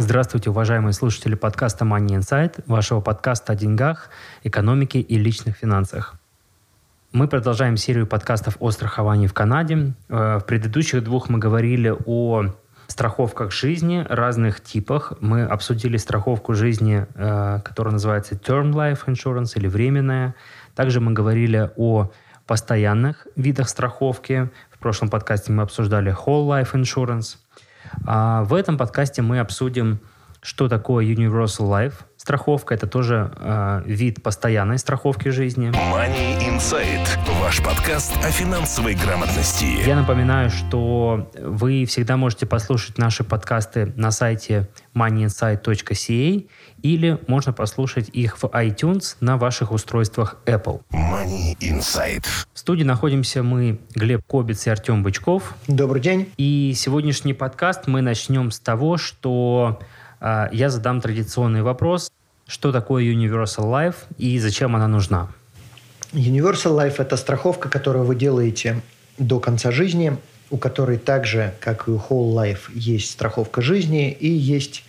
Здравствуйте, уважаемые слушатели подкаста Money Insight, вашего подкаста о деньгах, экономике и личных финансах. Мы продолжаем серию подкастов о страховании в Канаде. Э, в предыдущих двух мы говорили о страховках жизни, разных типах. Мы обсудили страховку жизни, э, которая называется Term Life Insurance или временная. Также мы говорили о постоянных видах страховки. В прошлом подкасте мы обсуждали Whole Life Insurance – а в этом подкасте мы обсудим, что такое Universal Life. Страховка – это тоже э, вид постоянной страховки жизни. Money Insight – ваш подкаст о финансовой грамотности. Я напоминаю, что вы всегда можете послушать наши подкасты на сайте moneyinsight.ca или можно послушать их в iTunes на ваших устройствах Apple. Money Insight. В студии находимся мы, Глеб Кобец и Артем Бычков. Добрый день. И сегодняшний подкаст мы начнем с того, что э, я задам традиционный вопрос. Что такое Universal Life и зачем она нужна? Universal Life – это страховка, которую вы делаете до конца жизни, у которой так же, как и у Whole Life, есть страховка жизни и есть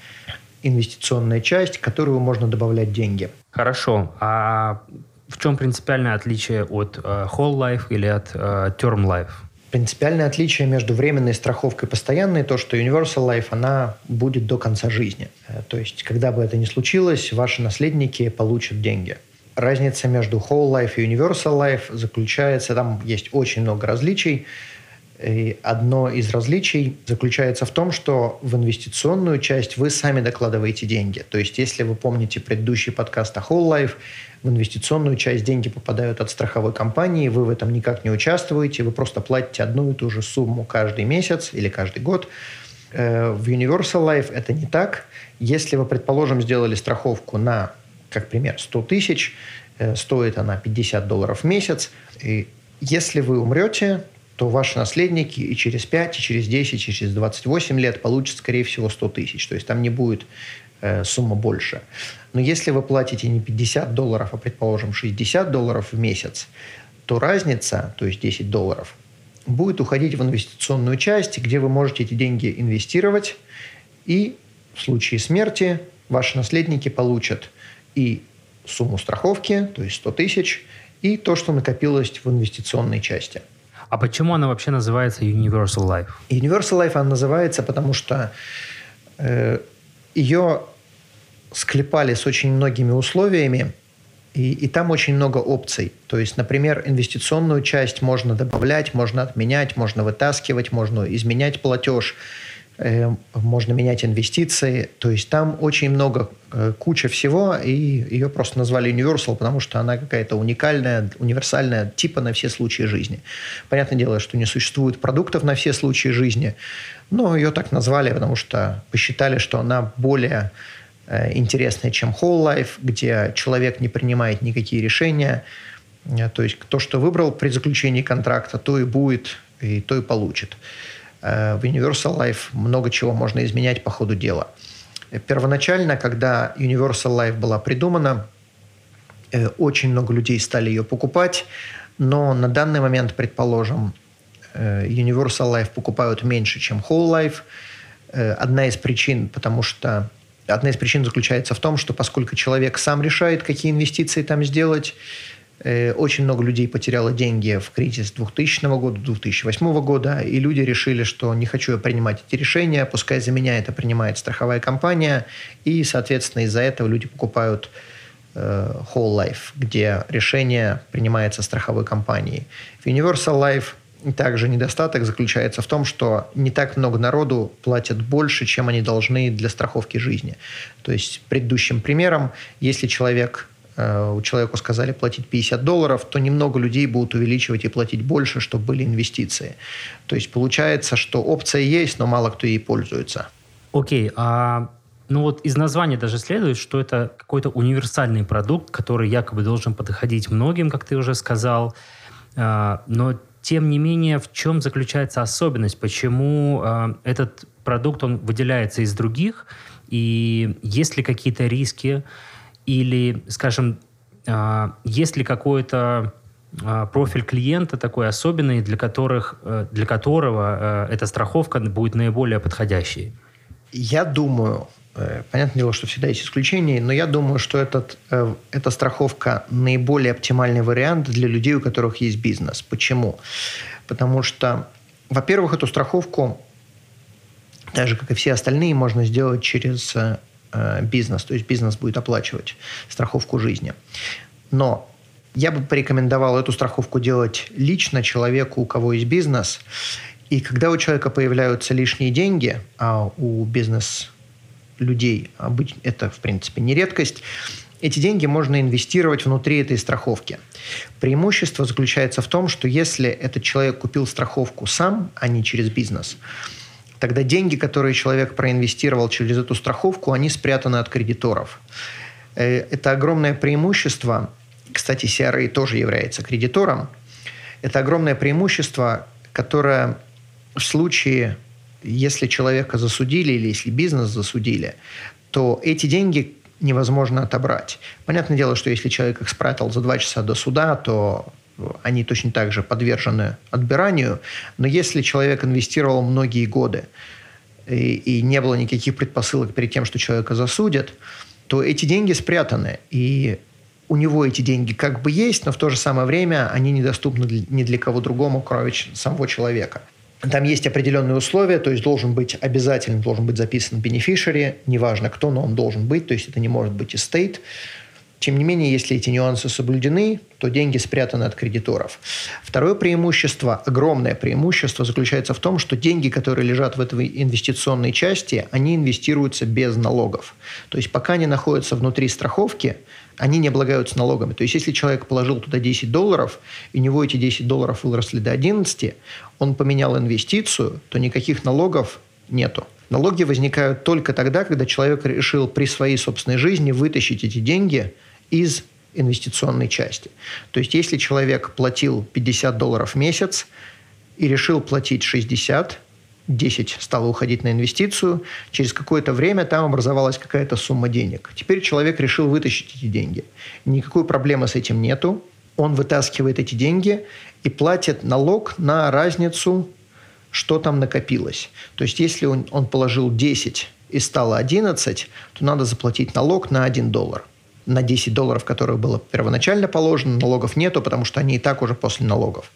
инвестиционная часть, в которую можно добавлять деньги. Хорошо. А в чем принципиальное отличие от э, Whole Life или от э, Term Life? Принципиальное отличие между временной страховкой и постоянной то, что Universal Life, она будет до конца жизни. Э, то есть, когда бы это ни случилось, ваши наследники получат деньги. Разница между Whole Life и Universal Life заключается, там есть очень много различий. И одно из различий заключается в том, что в инвестиционную часть вы сами докладываете деньги. То есть, если вы помните предыдущий подкаст о Whole Life, в инвестиционную часть деньги попадают от страховой компании, вы в этом никак не участвуете, вы просто платите одну и ту же сумму каждый месяц или каждый год. Э, в Universal Life это не так. Если вы, предположим, сделали страховку на, как пример, 100 тысяч, э, стоит она 50 долларов в месяц, и если вы умрете, то ваши наследники и через 5, и через 10, и через 28 лет получат, скорее всего, 100 тысяч. То есть там не будет э, сумма больше. Но если вы платите не 50 долларов, а, предположим, 60 долларов в месяц, то разница, то есть 10 долларов, будет уходить в инвестиционную часть, где вы можете эти деньги инвестировать, и в случае смерти ваши наследники получат и сумму страховки, то есть 100 тысяч, и то, что накопилось в инвестиционной части. А почему она вообще называется Universal Life? Universal Life она называется, потому что э, ее склепали с очень многими условиями, и, и там очень много опций. То есть, например, инвестиционную часть можно добавлять, можно отменять, можно вытаскивать, можно изменять платеж – можно менять инвестиции. То есть там очень много, э, куча всего, и ее просто назвали Universal, потому что она какая-то уникальная, универсальная, типа на все случаи жизни. Понятное дело, что не существует продуктов на все случаи жизни, но ее так назвали, потому что посчитали, что она более э, интересная, чем Whole Life, где человек не принимает никакие решения. То есть то, что выбрал при заключении контракта, то и будет, и то и получит. Э, в Universal Life много чего можно изменять по ходу дела. Первоначально, когда Universal Life была придумана, э, очень много людей стали ее покупать, но на данный момент, предположим, э, Universal Life покупают меньше, чем Whole Life. Одна из причин, потому что одна из причин заключается в том, что поскольку человек сам решает, какие инвестиции там сделать, очень много людей потеряло деньги в кризис 2000 года, 2008 года, и люди решили, что не хочу я принимать эти решения, пускай за меня это принимает страховая компания, и, соответственно, из-за этого люди покупают э, Whole Life, где решение принимается страховой компанией. В Universal Life также недостаток заключается в том, что не так много народу платят больше, чем они должны для страховки жизни. То есть предыдущим примером, если человек Э, у человеку сказали платить 50 долларов, то немного людей будут увеличивать и платить больше, чтобы были инвестиции. То есть получается, что опция есть, но мало кто ей пользуется. Окей, а Ну вот из названия даже следует, что это какой-то универсальный продукт, который якобы должен подходить многим, как ты уже сказал. А, но тем не менее, в чем заключается особенность? Почему а, этот продукт, он выделяется из других? И есть ли какие-то риски? Или, скажем, а, есть ли какой-то профиль клиента такой особенный, для, которых, э, для которого э, эта страховка будет наиболее подходящей? Я думаю, Э, понятное дело, что всегда есть исключения, но я думаю, что этот, эта страховка наиболее оптимальный вариант для людей, у которых есть бизнес. Почему? Потому что, во-первых, эту страховку, так же, как и все остальные, можно сделать через бизнес. То есть бизнес будет оплачивать страховку жизни. Но я бы порекомендовал эту страховку делать лично человеку, у кого есть бизнес. И когда у человека появляются лишние деньги, а у бизнес людей, это, в принципе, не редкость, эти деньги можно инвестировать внутри этой страховки. Преимущество заключается в том, что если этот человек купил страховку сам, а не через бизнес, тогда деньги, которые человек проинвестировал через эту страховку, они спрятаны от кредиторов. Э, это огромное преимущество. Кстати, CRA тоже является кредитором. Это огромное преимущество, которое в случае если человека засудили или если бизнес засудили, то эти деньги невозможно отобрать. Понятное дело, что если человек их спрятал за два часа до суда, то они точно так же подвержены отбиранию. Но если человек инвестировал многие годы и, и не было никаких предпосылок перед тем, что человека засудят, то эти деньги спрятаны. И у него эти деньги как бы есть, но в то же самое время они недоступны ни для кого другому, кроме самого человека. Там есть определенные условия, то есть должен быть обязательно должен быть записан beneficiary, неважно кто, но он должен быть, то есть это не может быть estate. Тем не менее, если эти нюансы соблюдены, то деньги спрятаны от кредиторов. Второе преимущество, огромное преимущество заключается в том, что деньги, которые лежат в этой инвестиционной части, они инвестируются без налогов. То есть пока они находятся внутри страховки, они не облагаются налогами. То есть если человек положил туда 10 долларов, и у него эти 10 долларов выросли до 11, он поменял инвестицию, то никаких налогов нету. Налоги возникают только тогда, когда человек решил при своей собственной жизни вытащить эти деньги из инвестиционной части. То есть если человек платил 50 долларов в месяц и решил платить 60, 10 стало уходить на инвестицию, через какое-то время там образовалась какая-то сумма денег. Теперь человек решил вытащить эти деньги. Никакой проблемы с этим нету. Он вытаскивает эти деньги и платит налог на разницу, что там накопилось. То есть если он, он положил 10 и стало 11, то надо заплатить налог на 1 доллар на 10 долларов, которые было первоначально положено, налогов нету, потому что они и так уже после налогов.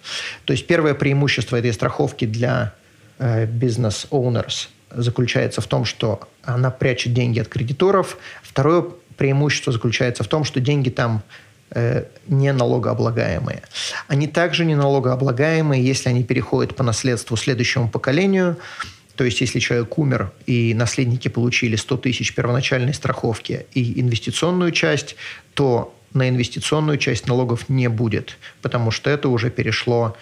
То есть первое преимущество этой страховки для э, бизнес-оунерс заключается в том, что она прячет деньги от кредиторов. Второе преимущество заключается в том, что деньги там э, не налогооблагаемые. Они также не налогооблагаемые, если они переходят по наследству следующему поколению. То есть, если человек умер, и наследники получили 100 тысяч первоначальной страховки и инвестиционную часть, то на инвестиционную часть налогов не будет, потому что это уже перешло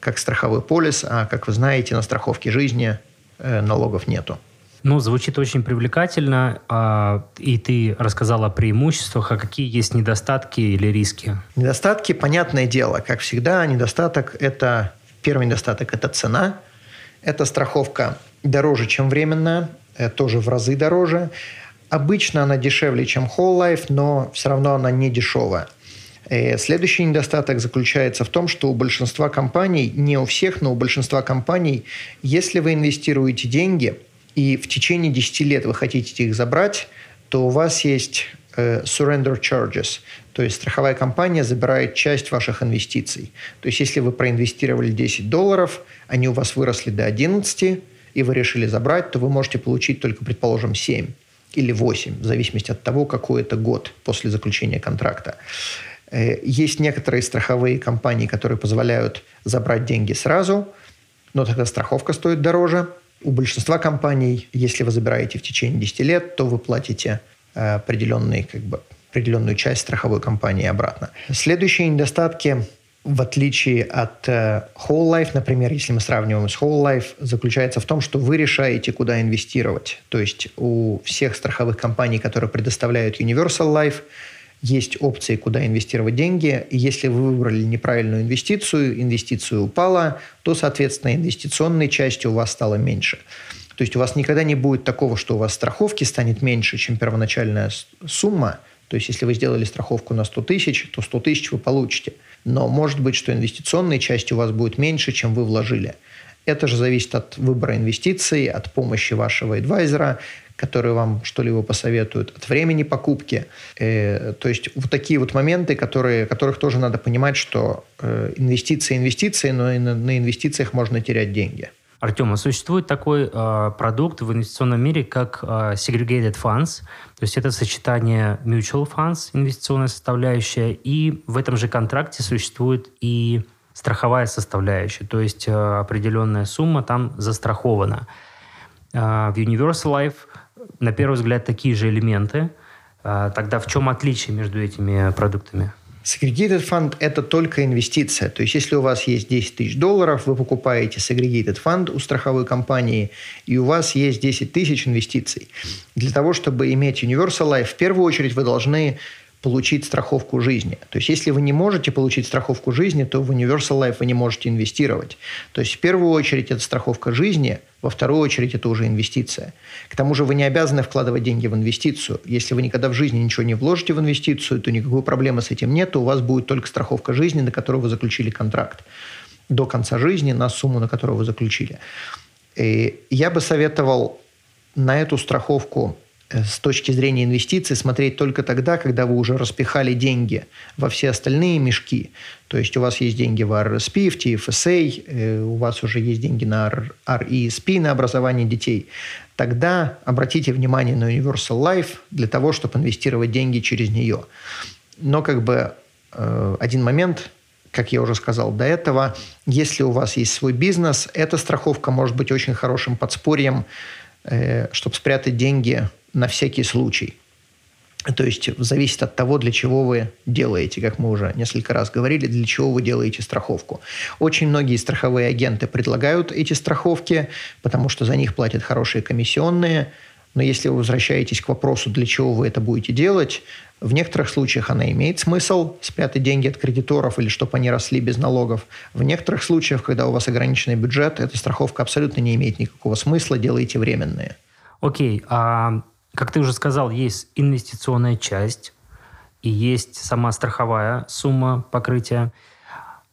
как страховой полис, а, как вы знаете, на страховке жизни э, налогов нету. Ну, звучит очень привлекательно. А, и ты рассказал о преимуществах. А какие есть недостатки или риски? Недостатки, понятное дело, как всегда, недостаток – это первый недостаток – это цена. Это страховка дороже, чем временная, э, тоже в разы дороже. Обычно она дешевле, чем Whole Life, но все равно она не дешевая. Э, следующий недостаток заключается в том, что у большинства компаний, не у всех, но у большинства компаний, если вы инвестируете деньги – и в течение 10 лет вы хотите их забрать, то у вас есть surrender charges, то есть страховая компания забирает часть ваших инвестиций. То есть если вы проинвестировали 10 долларов, они у вас выросли до 11, и вы решили забрать, то вы можете получить только, предположим, 7 или 8, в зависимости от того, какой это год после заключения контракта. Э, есть некоторые страховые компании, которые позволяют забрать деньги сразу, но тогда страховка стоит дороже – у большинства компаний, если вы забираете в течение 10 лет, то вы платите э, определенный, как бы, определенную часть страховой компании обратно. Следующие недостатки в отличие от э, Whole Life, например, если мы сравниваем с Whole Life, заключается в том, что вы решаете, куда инвестировать. То есть у всех страховых компаний, которые предоставляют Universal Life, есть опции, куда инвестировать деньги. И если вы выбрали неправильную инвестицию, инвестиция упала, то, соответственно, инвестиционной части у вас стало меньше. То есть у вас никогда не будет такого, что у вас страховки станет меньше, чем первоначальная сумма. То есть если вы сделали страховку на 100 тысяч, то 100 тысяч вы получите. Но может быть, что инвестиционной части у вас будет меньше, чем вы вложили. Это же зависит от выбора инвестиций, от помощи вашего адвайзера, который вам что-либо посоветует, от времени покупки. Э, то есть вот такие вот моменты, которые, которых тоже надо понимать, что э, инвестиции инвестиции, но и на, на инвестициях можно терять деньги. Артем, а существует такой э, продукт в инвестиционном мире, как э, segregated funds, то есть это сочетание mutual funds, инвестиционная составляющая, и в этом же контракте существует и страховая составляющая, то есть э, определенная сумма там застрахована. Э, в Universal Life, на первый взгляд, такие же элементы. Э, тогда в чем отличие между этими продуктами? Segregated фонд – это только инвестиция. То есть, если у вас есть 10 тысяч долларов, вы покупаете segregated фонд у страховой компании, и у вас есть 10 тысяч инвестиций. Для того, чтобы иметь Universal Life, в первую очередь вы должны получить страховку жизни. То есть, если вы не можете получить страховку жизни, то в Universal Life вы не можете инвестировать. То есть, в первую очередь, это страховка жизни, во вторую очередь, это уже инвестиция. К тому же, вы не обязаны вкладывать деньги в инвестицию. Если вы никогда в жизни ничего не вложите в инвестицию, то никакой проблемы с этим нет, у вас будет только страховка жизни, на которую вы заключили контракт до конца жизни на сумму, на которую вы заключили. И я бы советовал на эту страховку с точки зрения инвестиций смотреть только тогда, когда вы уже распихали деньги во все остальные мешки. То есть у вас есть деньги в RSP, в TFSA, э, у вас уже есть деньги на RESP, на образование детей. Тогда обратите внимание на Universal Life для того, чтобы инвестировать деньги через нее. Но как бы э, один момент, как я уже сказал до этого, если у вас есть свой бизнес, эта страховка может быть очень хорошим подспорьем, чтобы спрятать деньги на всякий случай. То есть зависит от того, для чего вы делаете, как мы уже несколько раз говорили, для чего вы делаете страховку. Очень многие страховые агенты предлагают эти страховки, потому что за них платят хорошие комиссионные. Но если вы возвращаетесь к вопросу, для чего вы это будете делать, в некоторых случаях она имеет смысл спрятать деньги от кредиторов или чтобы они росли без налогов. В некоторых случаях, когда у вас ограниченный бюджет, эта страховка абсолютно не имеет никакого смысла, делайте временные. Окей, а как ты уже сказал, есть инвестиционная часть и есть сама страховая сумма покрытия.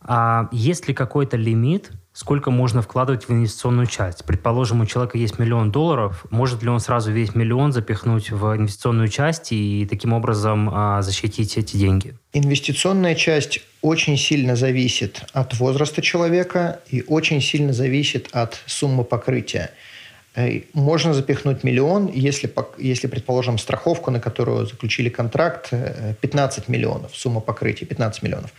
А есть ли какой-то лимит, сколько можно вкладывать в инвестиционную часть? Предположим, у человека есть миллион долларов, может ли он сразу весь миллион запихнуть в инвестиционную часть и таким образом а, защитить эти деньги? Инвестиционная часть очень сильно зависит от возраста человека и очень сильно зависит от суммы покрытия. Э, можно запихнуть миллион, если, если, предположим, страховку, на которую заключили контракт, 15 э, миллионов, сумма покрытия 15 миллионов.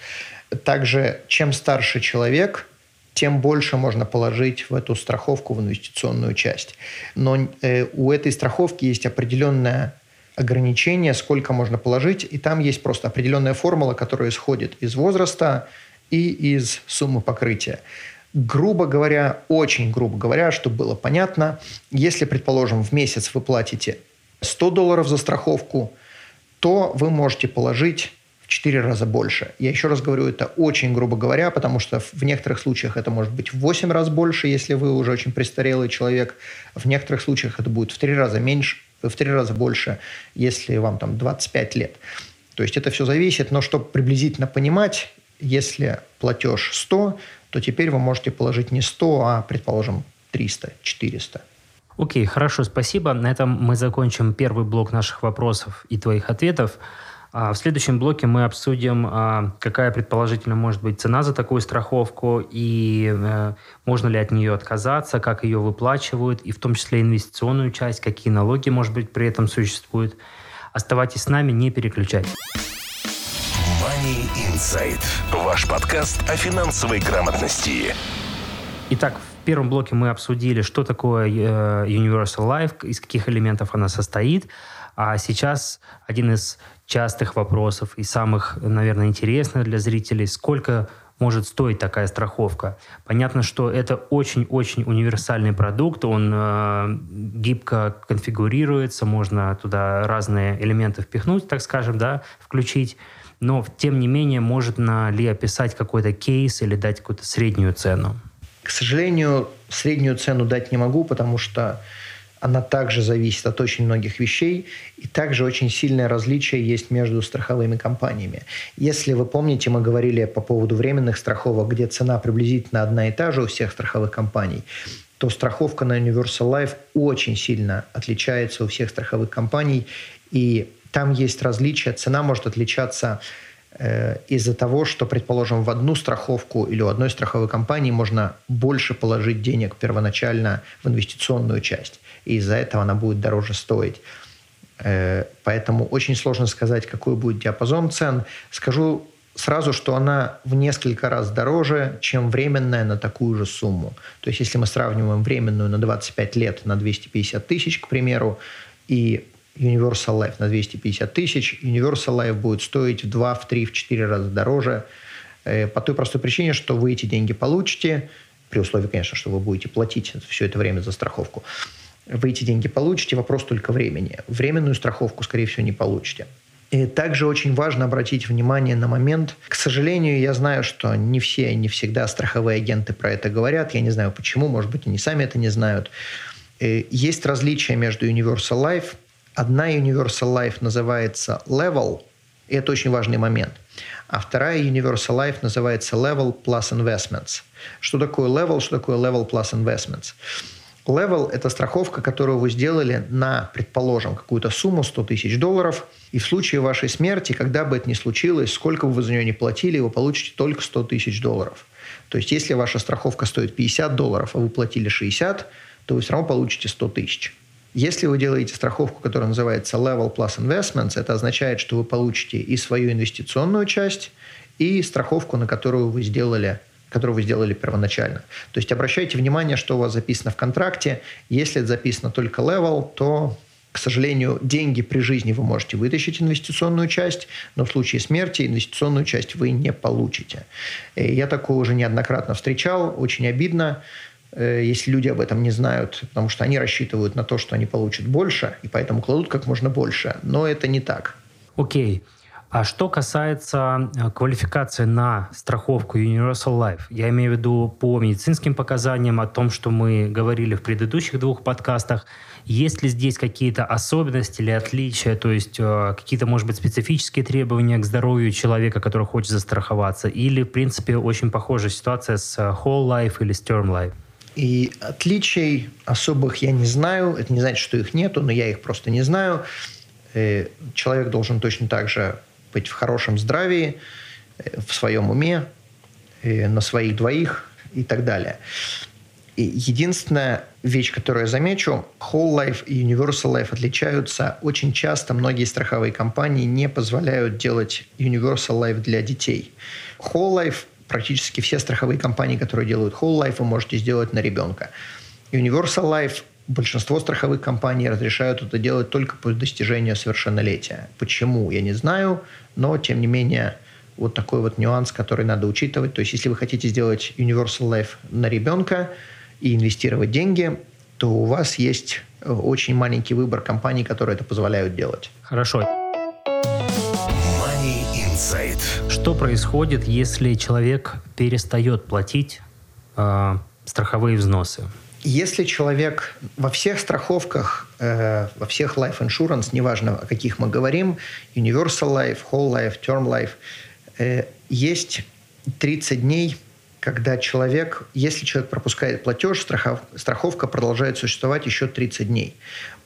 Также, чем старше человек, тем больше можно положить в эту страховку, в инвестиционную часть. Но э, у этой страховки есть определенное ограничение, сколько можно положить, и там есть просто определенная формула, которая исходит из возраста и из суммы покрытия грубо говоря, очень грубо говоря, чтобы было понятно, если, предположим, в месяц вы платите 100 долларов за страховку, то вы можете положить в 4 раза больше. Я еще раз говорю, это очень грубо говоря, потому что в некоторых случаях это может быть в 8 раз больше, если вы уже очень престарелый человек. В некоторых случаях это будет в 3 раза меньше, в 3 раза больше, если вам там 25 лет. То есть это все зависит, но чтобы приблизительно понимать, если платеж 100, то теперь вы можете положить не 100, а, предположим, 300, 400. Окей, okay, хорошо, спасибо. На этом мы закончим первый блок наших вопросов и твоих ответов. А в следующем блоке мы обсудим, а, какая предположительно может быть цена за такую страховку и э, можно ли от нее отказаться, как ее выплачивают, и в том числе инвестиционную часть, какие налоги, может быть, при этом существуют. Оставайтесь с нами, не переключайтесь. Money Insight. Ваш подкаст о финансовой грамотности. Итак, в первом блоке мы обсудили, что такое э, Universal Life, из каких элементов она состоит. А сейчас один из частых вопросов и самых, наверное, интересных для зрителей, сколько может стоить такая страховка. Понятно, что это очень-очень универсальный продукт, он э, гибко конфигурируется, можно туда разные элементы впихнуть, так скажем, да, включить. Но, тем не менее, можно ли описать какой-то кейс или дать какую-то среднюю цену? К сожалению, среднюю цену дать не могу, потому что она также зависит от очень многих вещей, и также очень сильное различие есть между страховыми компаниями. Если вы помните, мы говорили по поводу временных страховок, где цена приблизительно одна и та же у всех страховых компаний, то страховка на Universal Life очень сильно отличается у всех страховых компаний, и там есть различия. Цена может отличаться Э, из-за того, что, предположим, в одну страховку или у одной страховой компании можно больше положить денег первоначально в инвестиционную часть, и из-за этого она будет дороже стоить. Э, поэтому очень сложно сказать, какой будет диапазон цен. Скажу сразу, что она в несколько раз дороже, чем временная на такую же сумму. То есть, если мы сравниваем временную на 25 лет на 250 тысяч, к примеру, и Universal Life на 250 тысяч. Universal Life будет стоить в 2, в 3, в 4 раза дороже э, по той простой причине, что вы эти деньги получите, при условии, конечно, что вы будете платить все это время за страховку. Вы эти деньги получите, вопрос только времени. Временную страховку, скорее всего, не получите. И также очень важно обратить внимание на момент. К сожалению, я знаю, что не все, не всегда страховые агенты про это говорят. Я не знаю почему, может быть, они сами это не знают. Э, есть различия между Universal Life Одна Universal Life называется Level, и это очень важный момент. А вторая Universal Life называется Level Plus Investments. Что такое Level, что такое Level Plus Investments? Level – это страховка, которую вы сделали на, предположим, какую-то сумму 100 тысяч долларов, и в случае вашей смерти, когда бы это ни случилось, сколько бы вы за нее не платили, вы получите только 100 тысяч долларов. То есть, если ваша страховка стоит 50 долларов, а вы платили 60, то вы все равно получите 100 тысяч. Если вы делаете страховку, которая называется Level Plus Investments, это означает, что вы получите и свою инвестиционную часть, и страховку, на которую вы сделали которую вы сделали первоначально. То есть обращайте внимание, что у вас записано в контракте. Если это записано только level, то, к сожалению, деньги при жизни вы можете вытащить инвестиционную часть, но в случае смерти инвестиционную часть вы не получите. И я такое уже неоднократно встречал, очень обидно. Э, если люди об этом не знают, потому что они рассчитывают на то, что они получат больше, и поэтому кладут как можно больше. Но это не так. Окей. А что касается э, квалификации на страховку Universal Life, я имею в виду по медицинским показаниям, о том, что мы говорили в предыдущих двух подкастах, есть ли здесь какие-то особенности или отличия, то есть э, какие-то, может быть, специфические требования к здоровью человека, который хочет застраховаться, или, в принципе, очень похожая ситуация с Whole Life или с Term Life? И отличий особых я не знаю. Это не значит, что их нету, но я их просто не знаю. Э, человек должен точно так же быть в хорошем здравии, э, в своем уме, э, на своих двоих и так далее. И единственная вещь, которую я замечу, Whole Life и Universal Life отличаются. Очень часто многие страховые компании не позволяют делать Universal Life для детей. Whole Life практически все страховые компании, которые делают Whole Life, вы можете сделать на ребенка. Universal Life большинство страховых компаний разрешают это делать только по достижению совершеннолетия. Почему, я не знаю, но, тем не менее, вот такой вот нюанс, который надо учитывать. То есть, если вы хотите сделать Universal Life на ребенка и инвестировать деньги, то у вас есть э, очень маленький выбор компаний, которые это позволяют делать. Хорошо. Инсайт. Что происходит, если человек перестает платить э, страховые взносы? Если человек во всех страховках, э, во всех life insurance, неважно о каких мы говорим, Universal Life, Whole Life, Term Life, э, есть 30 дней, когда человек, если человек пропускает платеж, страхов, страховка продолжает существовать еще 30 дней.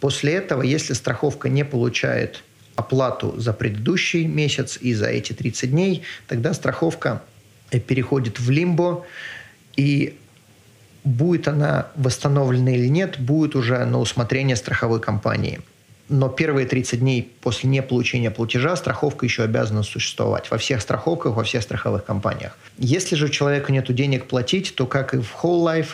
После этого, если страховка не получает оплату за предыдущий месяц и за эти 30 дней, тогда страховка э, переходит в лимбо, и будет она восстановлена или нет, будет уже на усмотрение страховой компании. Но первые 30 дней после неполучения платежа страховка еще обязана существовать во всех страховках, во всех страховых компаниях. Если же у человека нет денег платить, то, как и в Whole Life,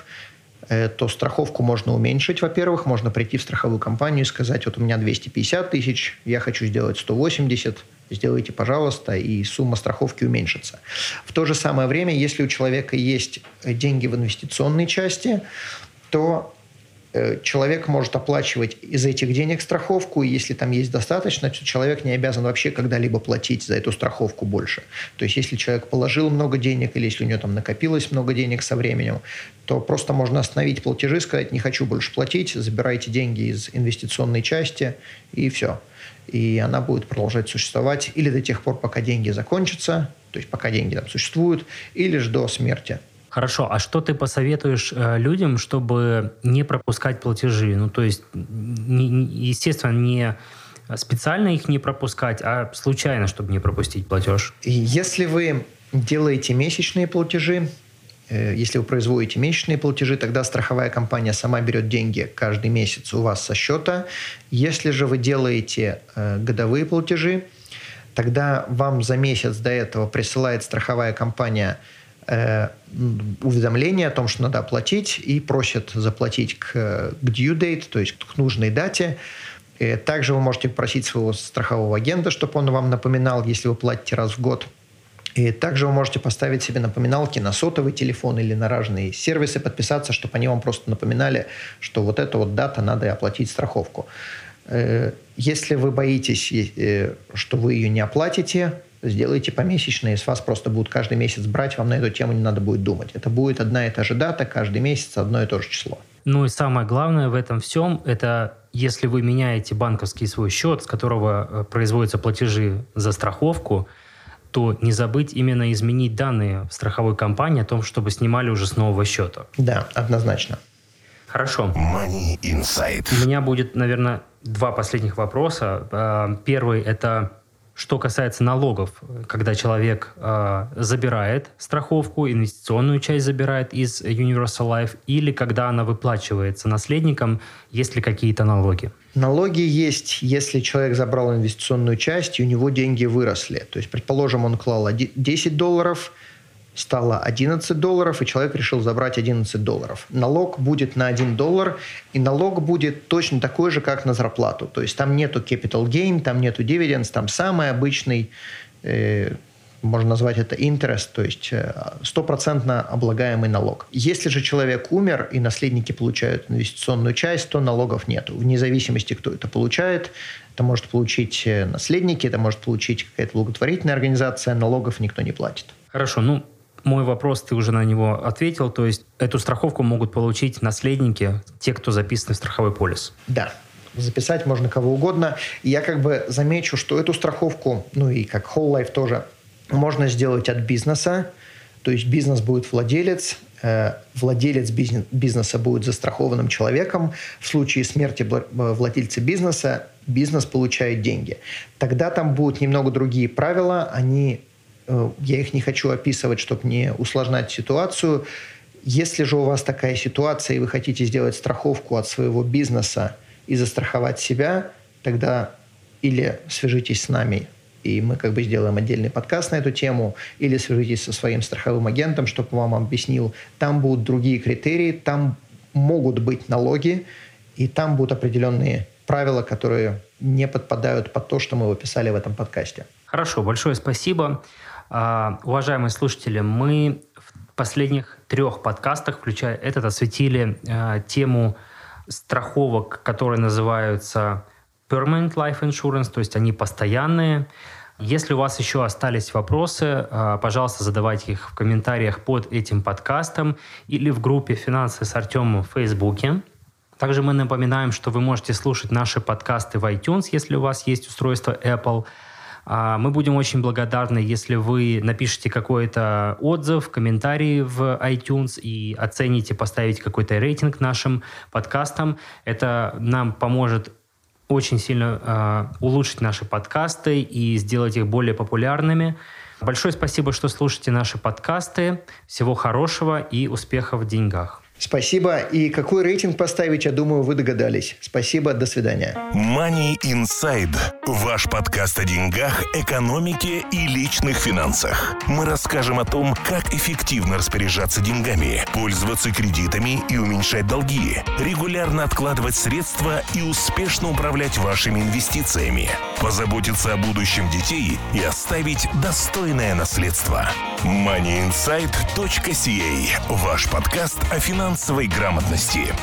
то страховку можно уменьшить, во-первых. Можно прийти в страховую компанию и сказать, вот у меня 250 тысяч, я хочу сделать 180, сделайте, пожалуйста, и сумма страховки уменьшится. В то же самое время, если у человека есть деньги в инвестиционной части, то Э, человек может оплачивать из этих денег страховку, и если там есть достаточно, то человек не обязан вообще когда-либо платить за эту страховку больше. То есть если человек положил много денег, или если у него там накопилось много денег со временем, то просто можно остановить платежи, сказать, не хочу больше платить, забирайте деньги из инвестиционной части, и все. И она будет продолжать существовать или до тех пор, пока деньги закончатся, то есть пока деньги там существуют, или же до смерти. Хорошо, а что ты посоветуешь э, людям, чтобы не пропускать платежи? Ну, то есть, естественно, не специально их не пропускать, а случайно, чтобы не пропустить платеж. Если вы делаете месячные платежи, э, если вы производите месячные платежи, тогда страховая компания сама берет деньги каждый месяц у вас со счета. Если же вы делаете э, годовые платежи, тогда вам за месяц до этого присылает страховая компания – уведомление о том, что надо оплатить, и просят заплатить к, к due date, то есть к нужной дате. Э, также вы можете попросить своего страхового агента, чтобы он вам напоминал, если вы платите раз в год. И также вы можете поставить себе напоминалки на сотовый телефон или на разные сервисы, подписаться, чтобы они вам просто напоминали, что вот эта вот дата, надо оплатить страховку. Э, если вы боитесь, э, что вы ее не оплатите, сделайте помесячные, с вас просто будут каждый месяц брать, вам на эту тему не надо будет думать. Это будет одна и та же дата, каждый месяц одно и то же число. Ну и самое главное в этом всем, это если вы меняете банковский свой счет, с которого э, производятся платежи за страховку, то не забыть именно изменить данные в страховой компании о том, чтобы снимали уже с нового счета. Да, однозначно. Хорошо. Money Insight. У меня будет, наверное, два последних вопроса. Э, первый – это что касается налогов, когда человек э, забирает страховку, инвестиционную часть забирает из Universal Life, или когда она выплачивается наследникам, есть ли какие-то налоги? Налоги есть, если человек забрал инвестиционную часть, и у него деньги выросли. То есть, предположим, он клал 10 долларов – стало 11 долларов, и человек решил забрать 11 долларов. Налог будет на 1 доллар, и налог будет точно такой же, как на зарплату. То есть там нету capital gain, там нету dividends, там самый обычный, э, можно назвать это interest, то есть э, стопроцентно облагаемый налог. Если же человек умер, и наследники получают инвестиционную часть, то налогов нету. Вне зависимости, кто это получает, это может получить э, наследники, это может получить какая-то благотворительная организация, налогов никто не платит. Хорошо, ну мой вопрос, ты уже на него ответил. То есть эту страховку могут получить наследники, те, кто записаны в страховой полис. Да, записать можно кого угодно. Я как бы замечу, что эту страховку, ну и как Whole Life тоже, можно сделать от бизнеса. То есть бизнес будет владелец, э, владелец бизнеса будет застрахованным человеком. В случае смерти э, владельца бизнеса бизнес получает деньги. Тогда там будут немного другие правила. Они я их не хочу описывать, чтобы не усложнять ситуацию. Если же у вас такая ситуация, и вы хотите сделать страховку от своего бизнеса и застраховать себя, тогда или свяжитесь с нами, и мы как бы сделаем отдельный подкаст на эту тему, или свяжитесь со своим страховым агентом, чтобы вам объяснил. Там будут другие критерии, там могут быть налоги, и там будут определенные правила, которые не подпадают под то, что мы описали в этом подкасте. Хорошо, большое спасибо. А, уважаемые слушатели, мы в последних трех подкастах, включая этот, осветили а, тему страховок, которые называются Permanent Life Insurance, то есть они постоянные. Если у вас еще остались вопросы, а, пожалуйста, задавайте их в комментариях под этим подкастом или в группе «Финансы с Артемом» в Фейсбуке. Также мы напоминаем, что вы можете слушать наши подкасты в iTunes, если у вас есть устройство Apple – мы будем очень благодарны, если вы напишите какой-то отзыв, комментарий в iTunes и оцените, поставите какой-то рейтинг нашим подкастам. Это нам поможет очень сильно э, улучшить наши подкасты и сделать их более популярными. Большое спасибо, что слушаете наши подкасты. Всего хорошего и успехов в деньгах. Спасибо. И какой рейтинг поставить, я думаю, вы догадались. Спасибо, до свидания. Money Inside. Ваш подкаст о деньгах, экономике и личных финансах. Мы расскажем о том, как эффективно распоряжаться деньгами, пользоваться кредитами и уменьшать долги, регулярно откладывать средства и успешно управлять вашими инвестициями, позаботиться о будущем детей и оставить достойное наследство. moneyinsight.ca. Ваш подкаст о финансовой грамотности.